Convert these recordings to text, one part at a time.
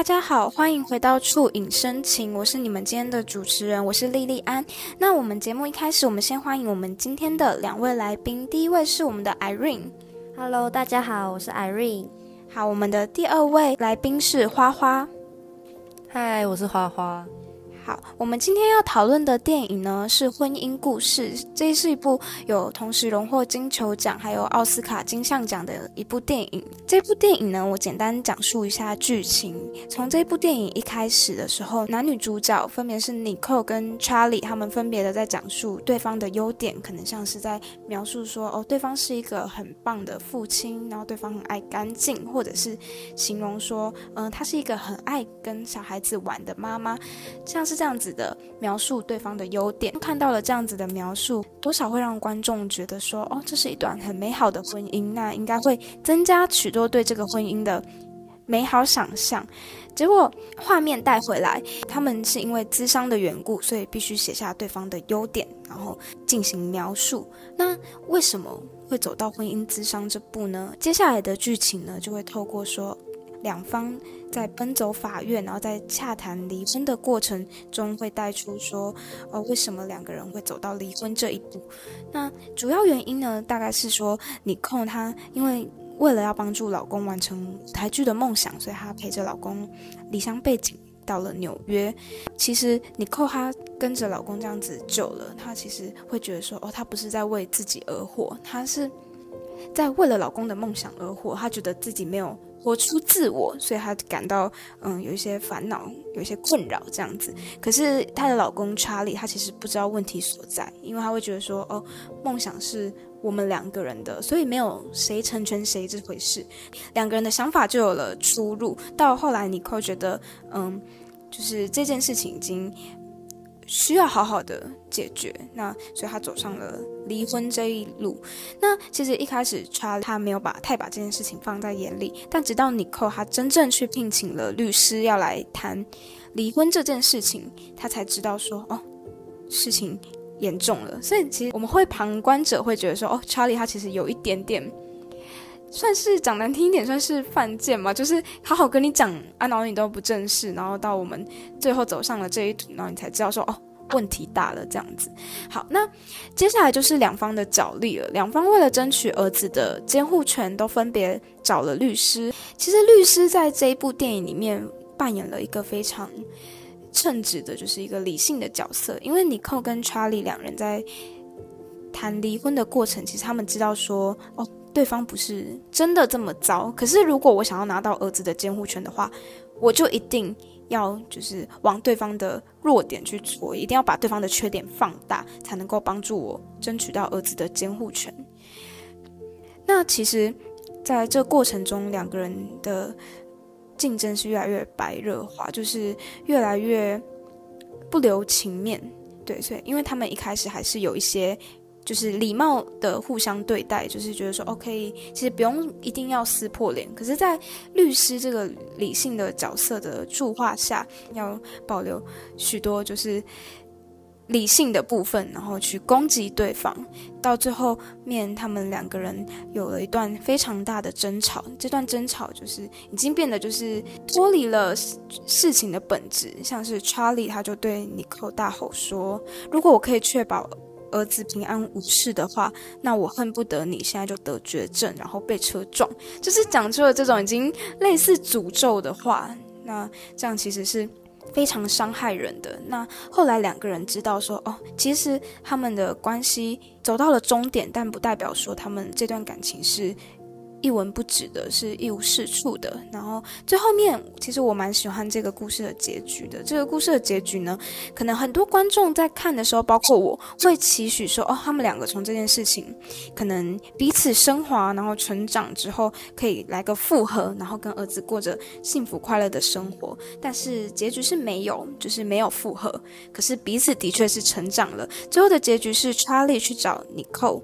大家好，欢迎回到触影深情，我是你们今天的主持人，我是莉莉安。那我们节目一开始，我们先欢迎我们今天的两位来宾，第一位是我们的 Irene。Hello，大家好，我是 Irene。好，我们的第二位来宾是花花。嗨，我是花花。好，我们今天要讨论的电影呢是《婚姻故事》，这是一部有同时荣获金球奖还有奥斯卡金像奖的一部电影。这部电影呢，我简单讲述一下剧情。从这部电影一开始的时候，男女主角分别是 Nicole 跟 Charlie，他们分别的在讲述对方的优点，可能像是在描述说，哦，对方是一个很棒的父亲，然后对方很爱干净，或者是形容说，嗯，他是一个很爱跟小孩子玩的妈妈，像。是这样子的描述对方的优点，看到了这样子的描述，多少会让观众觉得说，哦，这是一段很美好的婚姻，那应该会增加许多对这个婚姻的美好想象。结果画面带回来，他们是因为智商的缘故，所以必须写下对方的优点，然后进行描述。那为什么会走到婚姻智商这步呢？接下来的剧情呢，就会透过说。两方在奔走法院，然后在洽谈离婚的过程中，会带出说，哦，为什么两个人会走到离婚这一步？那主要原因呢，大概是说，尼寇她因为为了要帮助老公完成舞台剧的梦想，所以她陪着老公离乡背景到了纽约。其实你扣她跟着老公这样子久了，她其实会觉得说，哦，她不是在为自己而活，她是在为了老公的梦想而活。她觉得自己没有。活出自我，所以她感到嗯有一些烦恼，有一些困扰这样子。可是她的老公查理，他其实不知道问题所在，因为他会觉得说，哦，梦想是我们两个人的，所以没有谁成全谁这回事。两个人的想法就有了出入。到后来，尼克觉得，嗯，就是这件事情已经。需要好好的解决，那所以他走上了离婚这一路。那其实一开始查他没有把太把这件事情放在眼里，但直到尼寇他真正去聘请了律师要来谈离婚这件事情，他才知道说哦，事情严重了。所以其实我们会旁观者会觉得说哦，查理他其实有一点点。算是讲难听一点，算是犯贱嘛，就是好好跟你讲，啊，然后你都不正视，然后到我们最后走上了这一途，然后你才知道说，哦，问题大了这样子。好，那接下来就是两方的角力了，两方为了争取儿子的监护权，都分别找了律师。其实律师在这一部电影里面扮演了一个非常称职的，就是一个理性的角色，因为尼寇跟查理两人在谈离婚的过程，其实他们知道说，哦。对方不是真的这么糟，可是如果我想要拿到儿子的监护权的话，我就一定要就是往对方的弱点去做，一定要把对方的缺点放大，才能够帮助我争取到儿子的监护权。那其实，在这过程中，两个人的竞争是越来越白热化，就是越来越不留情面。对，所以因为他们一开始还是有一些。就是礼貌的互相对待，就是觉得说，OK，其实不用一定要撕破脸。可是，在律师这个理性的角色的助化下，要保留许多就是理性的部分，然后去攻击对方。到最后面，他们两个人有了一段非常大的争吵。这段争吵就是已经变得就是脱离了事情的本质，像是查理他就对尼克大吼说：“如果我可以确保。”儿子平安无事的话，那我恨不得你现在就得绝症，然后被车撞，就是讲出了这种已经类似诅咒的话。那这样其实是非常伤害人的。那后来两个人知道说，哦，其实他们的关系走到了终点，但不代表说他们这段感情是。一文不值的，是一无是处的。然后最后面，其实我蛮喜欢这个故事的结局的。这个故事的结局呢，可能很多观众在看的时候，包括我会期许说，哦，他们两个从这件事情可能彼此升华，然后成长之后，可以来个复合，然后跟儿子过着幸福快乐的生活。但是结局是没有，就是没有复合。可是彼此的确是成长了。最后的结局是查理去找尼寇。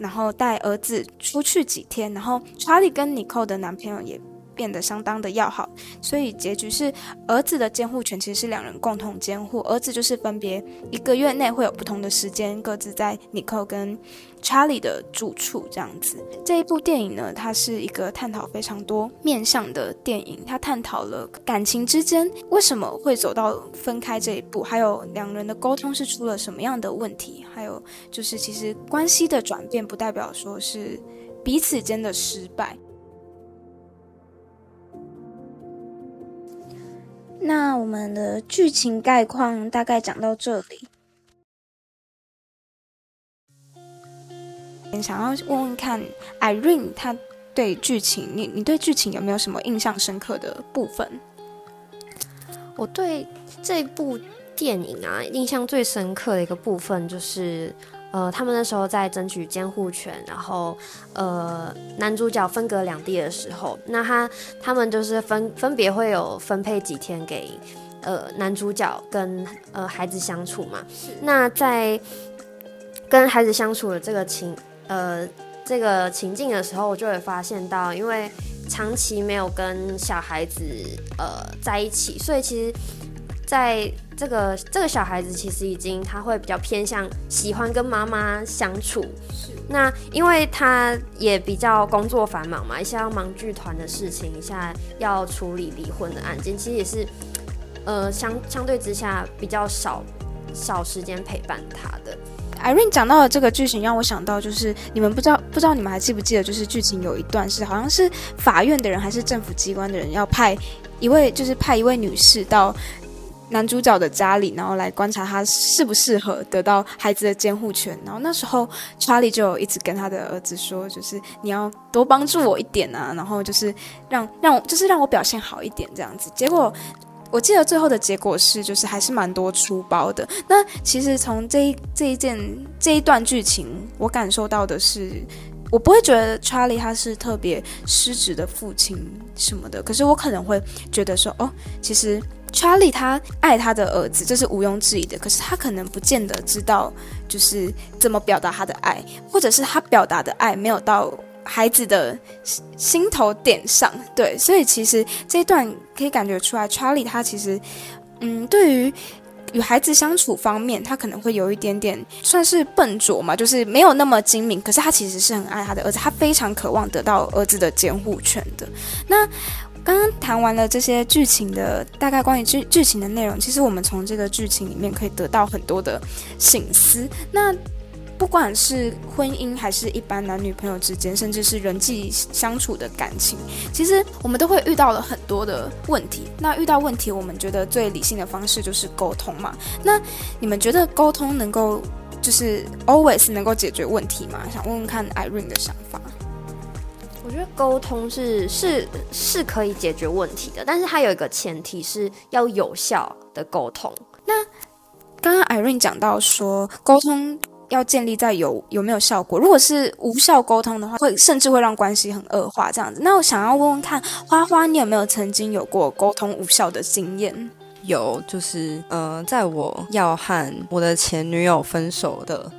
然后带儿子出去几天，然后查理跟尼寇的男朋友也变得相当的要好，所以结局是儿子的监护权其实是两人共同监护，儿子就是分别一个月内会有不同的时间，各自在尼克跟查理的住处这样子。这一部电影呢，它是一个探讨非常多面向的电影，它探讨了感情之间为什么会走到分开这一步，还有两人的沟通是出了什么样的问题，还有就是其实关系的转变不代表说是彼此间的失败。那我们的剧情概况大概讲到这里。想要问问看，Irene，他对剧情，你你对剧情有没有什么印象深刻的部分？我对这部电影啊，印象最深刻的一个部分就是，呃，他们那时候在争取监护权，然后，呃，男主角分隔两地的时候，那他他们就是分分别会有分配几天给，呃，男主角跟呃孩子相处嘛。那在跟孩子相处的这个情。呃，这个情境的时候，我就会发现到，因为长期没有跟小孩子呃在一起，所以其实在这个这个小孩子其实已经他会比较偏向喜欢跟妈妈相处。是。那因为他也比较工作繁忙嘛，一下要忙剧团的事情，一下要处理离婚的案件，其实也是呃相相对之下比较少少时间陪伴他的。Irene 讲到的这个剧情让我想到，就是你们不知道不知道你们还记不记得，就是剧情有一段是好像是法院的人还是政府机关的人要派一位就是派一位女士到男主角的家里，然后来观察他适不适合得到孩子的监护权。然后那时候查理就一直跟他的儿子说，就是你要多帮助我一点啊，然后就是让 让就是让我表现好一点这样子。结果。我记得最后的结果是，就是还是蛮多出包的。那其实从这一这一件这一段剧情，我感受到的是，我不会觉得查理他是特别失职的父亲什么的，可是我可能会觉得说，哦，其实查理他爱他的儿子，这是毋庸置疑的。可是他可能不见得知道，就是怎么表达他的爱，或者是他表达的爱没有到。孩子的心头点上，对，所以其实这一段可以感觉出来，Charlie 他其实，嗯，对于与孩子相处方面，他可能会有一点点算是笨拙嘛，就是没有那么精明。可是他其实是很爱他的儿子，他非常渴望得到儿子的监护权的。那刚刚谈完了这些剧情的大概关于剧剧情的内容，其实我们从这个剧情里面可以得到很多的醒思。那不管是婚姻还是一般男女朋友之间，甚至是人际相处的感情，其实我们都会遇到了很多的问题。那遇到问题，我们觉得最理性的方式就是沟通嘛。那你们觉得沟通能够就是 always 能够解决问题吗？想问问看 Irene 的想法。我觉得沟通是是是可以解决问题的，但是它有一个前提是要有效的沟通。那刚刚 Irene 讲到说沟通。要建立在有有没有效果？如果是无效沟通的话，会甚至会让关系很恶化这样子。那我想要问问看，花花，你有没有曾经有过沟通无效的经验？有，就是呃，在我要和我的前女友分手的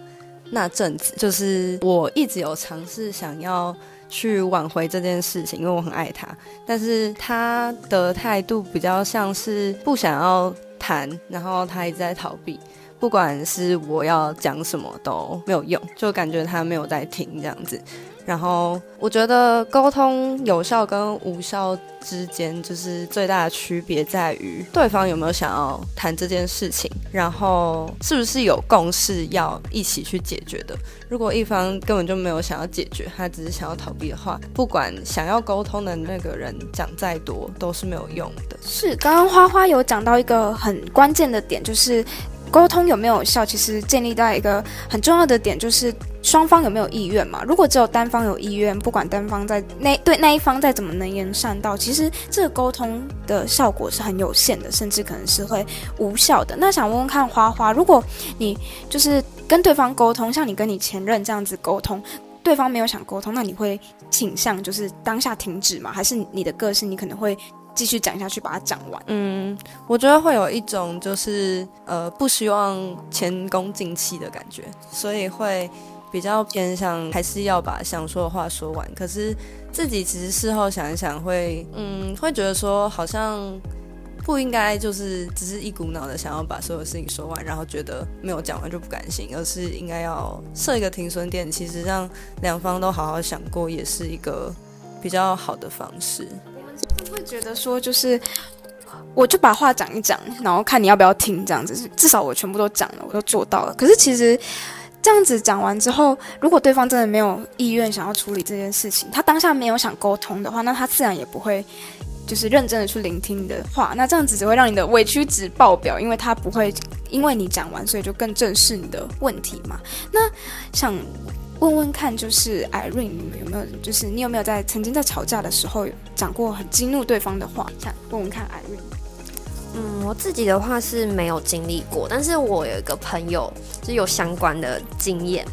那阵子，就是我一直有尝试想要去挽回这件事情，因为我很爱他，但是他的态度比较像是不想要谈，然后他一直在逃避。不管是我要讲什么都没有用，就感觉他没有在听这样子。然后我觉得沟通有效跟无效之间，就是最大的区别在于对方有没有想要谈这件事情，然后是不是有共识要一起去解决的。如果一方根本就没有想要解决，他只是想要逃避的话，不管想要沟通的那个人讲再多都是没有用的。是，刚刚花花有讲到一个很关键的点，就是。沟通有没有效，其实建立在一个很重要的点，就是双方有没有意愿嘛。如果只有单方有意愿，不管单方在那对那一方再怎么能言善道，其实这个沟通的效果是很有限的，甚至可能是会无效的。那想问问看花花，如果你就是跟对方沟通，像你跟你前任这样子沟通，对方没有想沟通，那你会倾向就是当下停止吗？还是你的个性，你可能会？继续讲下去，把它讲完。嗯，我觉得会有一种就是呃不希望前功尽弃的感觉，所以会比较偏向还是要把想说的话说完。可是自己其实事后想一想，会嗯，会觉得说好像不应该就是只是一股脑的想要把所有事情说完，然后觉得没有讲完就不甘心，而是应该要设一个停损点，其实让两方都好好想过，也是一个比较好的方式。我会觉得说就是。我就把话讲一讲，然后看你要不要听，这样子至少我全部都讲了，我都做到了。可是其实这样子讲完之后，如果对方真的没有意愿想要处理这件事情，他当下没有想沟通的话，那他自然也不会就是认真的去聆听你的话。那这样子只会让你的委屈值爆表，因为他不会因为你讲完，所以就更正视你的问题嘛。那想。问问看，就是 Irene 有没有，就是你有没有在曾经在吵架的时候讲过很激怒对方的话？想问问看 Irene。嗯，我自己的话是没有经历过，但是我有一个朋友是有相关的经验。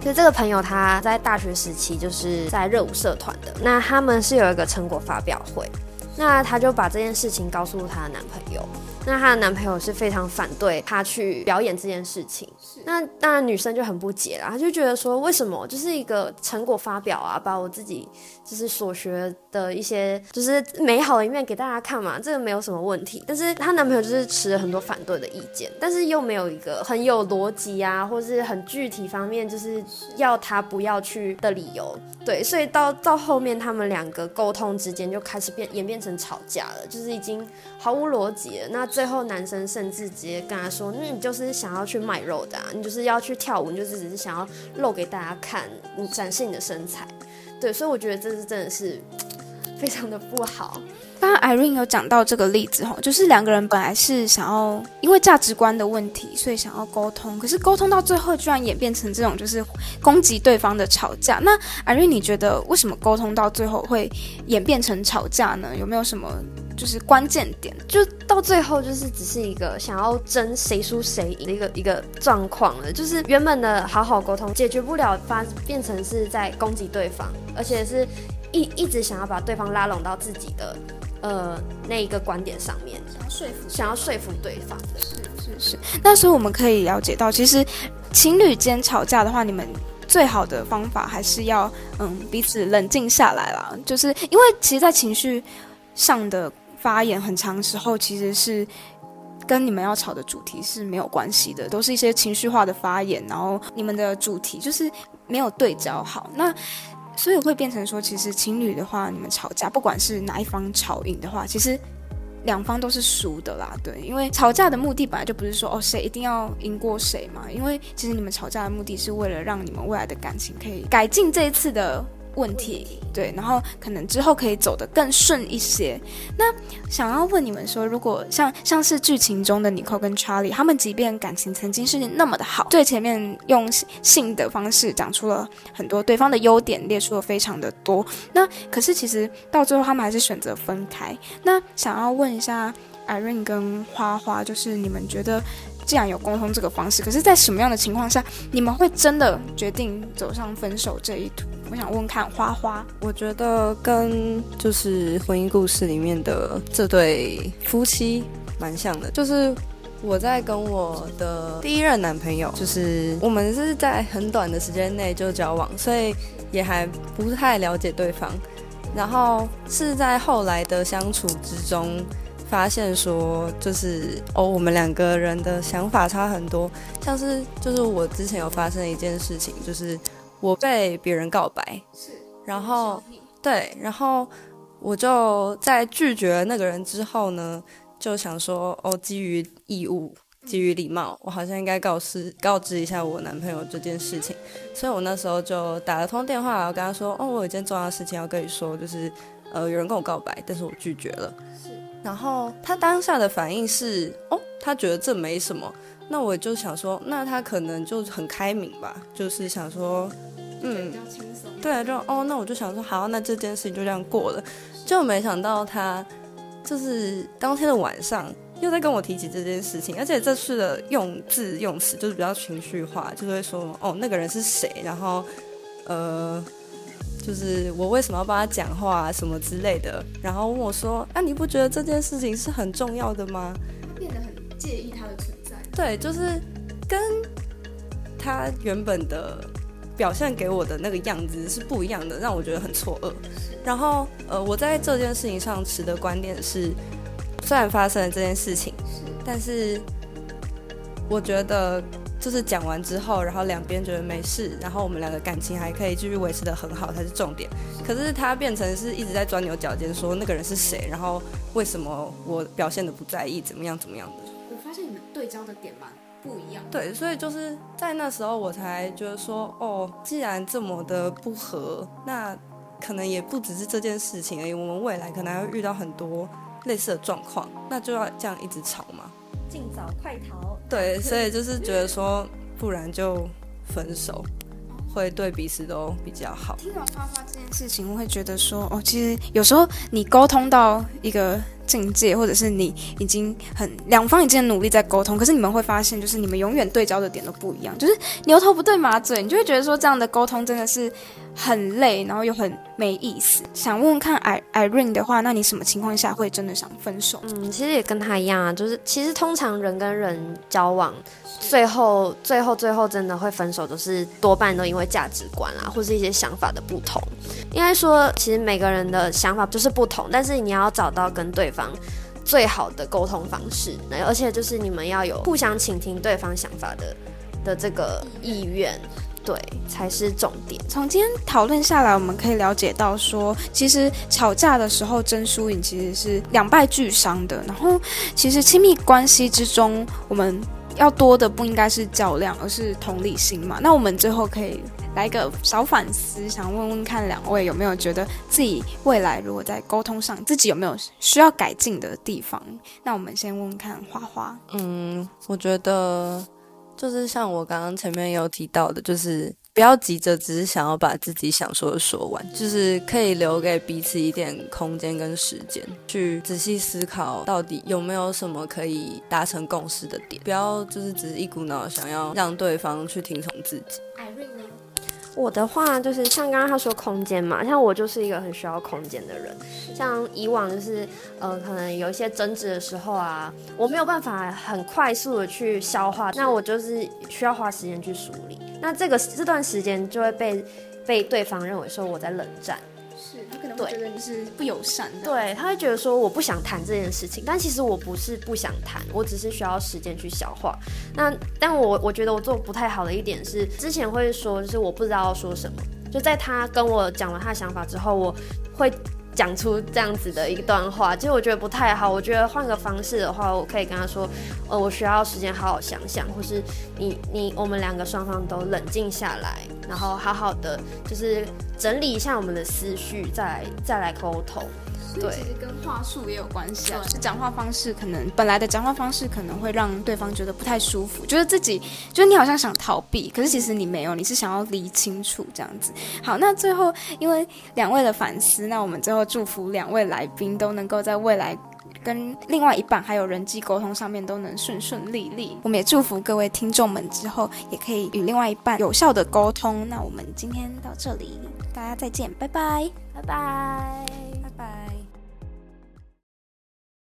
就这个朋友他在大学时期就是在热舞社团的，那他们是有一个成果发表会，那他就把这件事情告诉他的男朋友。那她的男朋友是非常反对她去表演这件事情，那当然女生就很不解啦，她就觉得说为什么就是一个成果发表啊，把我自己就是所学的一些就是美好的一面给大家看嘛，这个没有什么问题。但是她男朋友就是持了很多反对的意见，但是又没有一个很有逻辑啊，或是很具体方面就是要她不要去的理由。对，所以到到后面他们两个沟通之间就开始变演变成吵架了，就是已经毫无逻辑了。那最后男生甚至直接跟他说：“那你就是想要去卖肉的，你就是要去跳舞，你就是只是想要露给大家看，你展示你的身材。”对，所以我觉得这是真的是非常的不好。刚刚 Irene 有讲到这个例子哈，就是两个人本来是想要因为价值观的问题，所以想要沟通，可是沟通到最后居然演变成这种就是攻击对方的吵架。那 Irene 你觉得为什么沟通到最后会演变成吵架呢？有没有什么就是关键点？就到最后就是只是一个想要争谁输谁赢的一个一个状况了，就是原本的好好沟通解决不了，发变成是在攻击对方，而且是一一直想要把对方拉拢到自己的。呃，那一个观点上面，想要说服，想要说服对方的，是是是。那时候我们可以了解到，其实情侣间吵架的话，你们最好的方法还是要嗯彼此冷静下来啦。就是因为其实，在情绪上的发言，很长时候其实是跟你们要吵的主题是没有关系的，都是一些情绪化的发言，然后你们的主题就是没有对焦好。那所以会变成说，其实情侣的话，你们吵架，不管是哪一方吵赢的话，其实两方都是输的啦。对，因为吵架的目的本来就不是说哦谁一定要赢过谁嘛。因为其实你们吵架的目的是为了让你们未来的感情可以改进这一次的。问题对，然后可能之后可以走得更顺一些。那想要问你们说，如果像像是剧情中的 Nicole 跟 Charlie，他们即便感情曾经是那么的好，最前面用性的方式讲出了很多对方的优点，列出了非常的多。那可是其实到最后他们还是选择分开。那想要问一下 Irene 跟花花，就是你们觉得？既然有沟通这个方式，可是，在什么样的情况下，你们会真的决定走上分手这一途？我想问看花花，我觉得跟就是婚姻故事里面的这对夫妻蛮像的，就是我在跟我的第一任男朋友，就是我们是在很短的时间内就交往，所以也还不太了解对方，然后是在后来的相处之中。发现说，就是哦，我们两个人的想法差很多。像是，就是我之前有发生一件事情，就是我被别人告白，是，然后对，然后我就在拒绝了那个人之后呢，就想说，哦，基于义务，基于礼貌，我好像应该告知告知一下我男朋友这件事情。所以我那时候就打了通电话，然后跟他说，哦，我有一件重要的事情要跟你说，就是呃，有人跟我告白，但是我拒绝了。然后他当下的反应是，哦，他觉得这没什么。那我就想说，那他可能就很开明吧，就是想说，嗯，对啊，就哦，那我就想说，好，那这件事情就这样过了。就没想到他就是当天的晚上又在跟我提起这件事情，而且这次的用字用词就是比较情绪化，就会说，哦，那个人是谁？然后，呃。就是我为什么要帮他讲话什么之类的，然后问我说：“啊，你不觉得这件事情是很重要的吗？”变得很介意他的存在。对，就是跟他原本的表现给我的那个样子是不一样的，让我觉得很错愕。然后，呃，我在这件事情上持的观点是，虽然发生了这件事情，但是我觉得就是讲完之后，然后两边觉得没事，然后我们两个感情还可以继续维持的很好才是重点。可是他变成是一直在钻牛角尖，说那个人是谁，然后为什么我表现的不在意，怎么样怎么样的。我发现你们对焦的点蛮不一样。对，所以就是在那时候我才觉得说，哦，既然这么的不合，那可能也不只是这件事情而已，我们未来可能还会遇到很多类似的状况，那就要这样一直吵嘛。尽早快逃。对，所以就是觉得说，不然就分手，会对彼此都比较好。听完花花这件事情，我会觉得说，哦，其实有时候你沟通到一个境界，或者是你已经很两方已经努力在沟通，可是你们会发现，就是你们永远对焦的点都不一样，就是牛头不对马嘴，你就会觉得说，这样的沟通真的是很累，然后又很没意思。想问问看，I Irene 的话，那你什么情况下会真的想分手？嗯，其实也跟他一样啊，就是其实通常人跟人交往，最后最后最后真的会分手，都是多半都因为价值观啊，或是一些想法的不同。应该说，其实每个人的想法就是不同，但是你要找到跟对方最好的沟通方式，那而且就是你们要有互相倾听对方想法的的这个意愿，对，才是重点。从今天讨论下来，我们可以了解到说，其实吵架的时候争输赢其实是两败俱伤的。然后，其实亲密关系之中，我们要多的不应该是较量，而是同理心嘛。那我们最后可以来一个小反思，想问问看两位有没有觉得自己未来如果在沟通上，自己有没有需要改进的地方？那我们先问问看花花。嗯，我觉得就是像我刚刚前面有提到的，就是不要急着只是想要把自己想说的说完，就是可以留给彼此一点空间跟时间，去仔细思考到底有没有什么可以达成共识的点，不要就是只是一股脑想要让对方去听从自己。我的话就是像刚刚他说空间嘛，像我就是一个很需要空间的人。像以往就是呃，可能有一些争执的时候啊，我没有办法很快速的去消化，那我就是需要花时间去梳理。那这个这段时间就会被被对方认为说我在冷战。是他可能会觉得你是不友善的，对，他会觉得说我不想谈这件事情，但其实我不是不想谈，我只是需要时间去消化。那但我我觉得我做不太好的一点是，之前会说就是我不知道要说什么，就在他跟我讲了他的想法之后，我会讲出这样子的一段话，其实我觉得不太好。我觉得换个方式的话，我可以跟他说，呃，我需要时间好好想想，或是你你我们两个双方都冷静下来，然后好好的就是整理一下我们的思绪，再来再来沟通。对其实跟话术也有关系啊。就讲话方式可能本来的讲话方式可能会让对方觉得不太舒服，就是自己就是你好像想逃避，可是其实你没有，你是想要理清楚这样子。好，那最后因为两位的反思，那我们最后祝福两位来宾都能够在未来。跟另外一半还有人际沟通上面都能顺顺利利，我们也祝福各位听众们之后也可以与另外一半有效的沟通。那我们今天到这里，大家再见，拜拜。拜拜。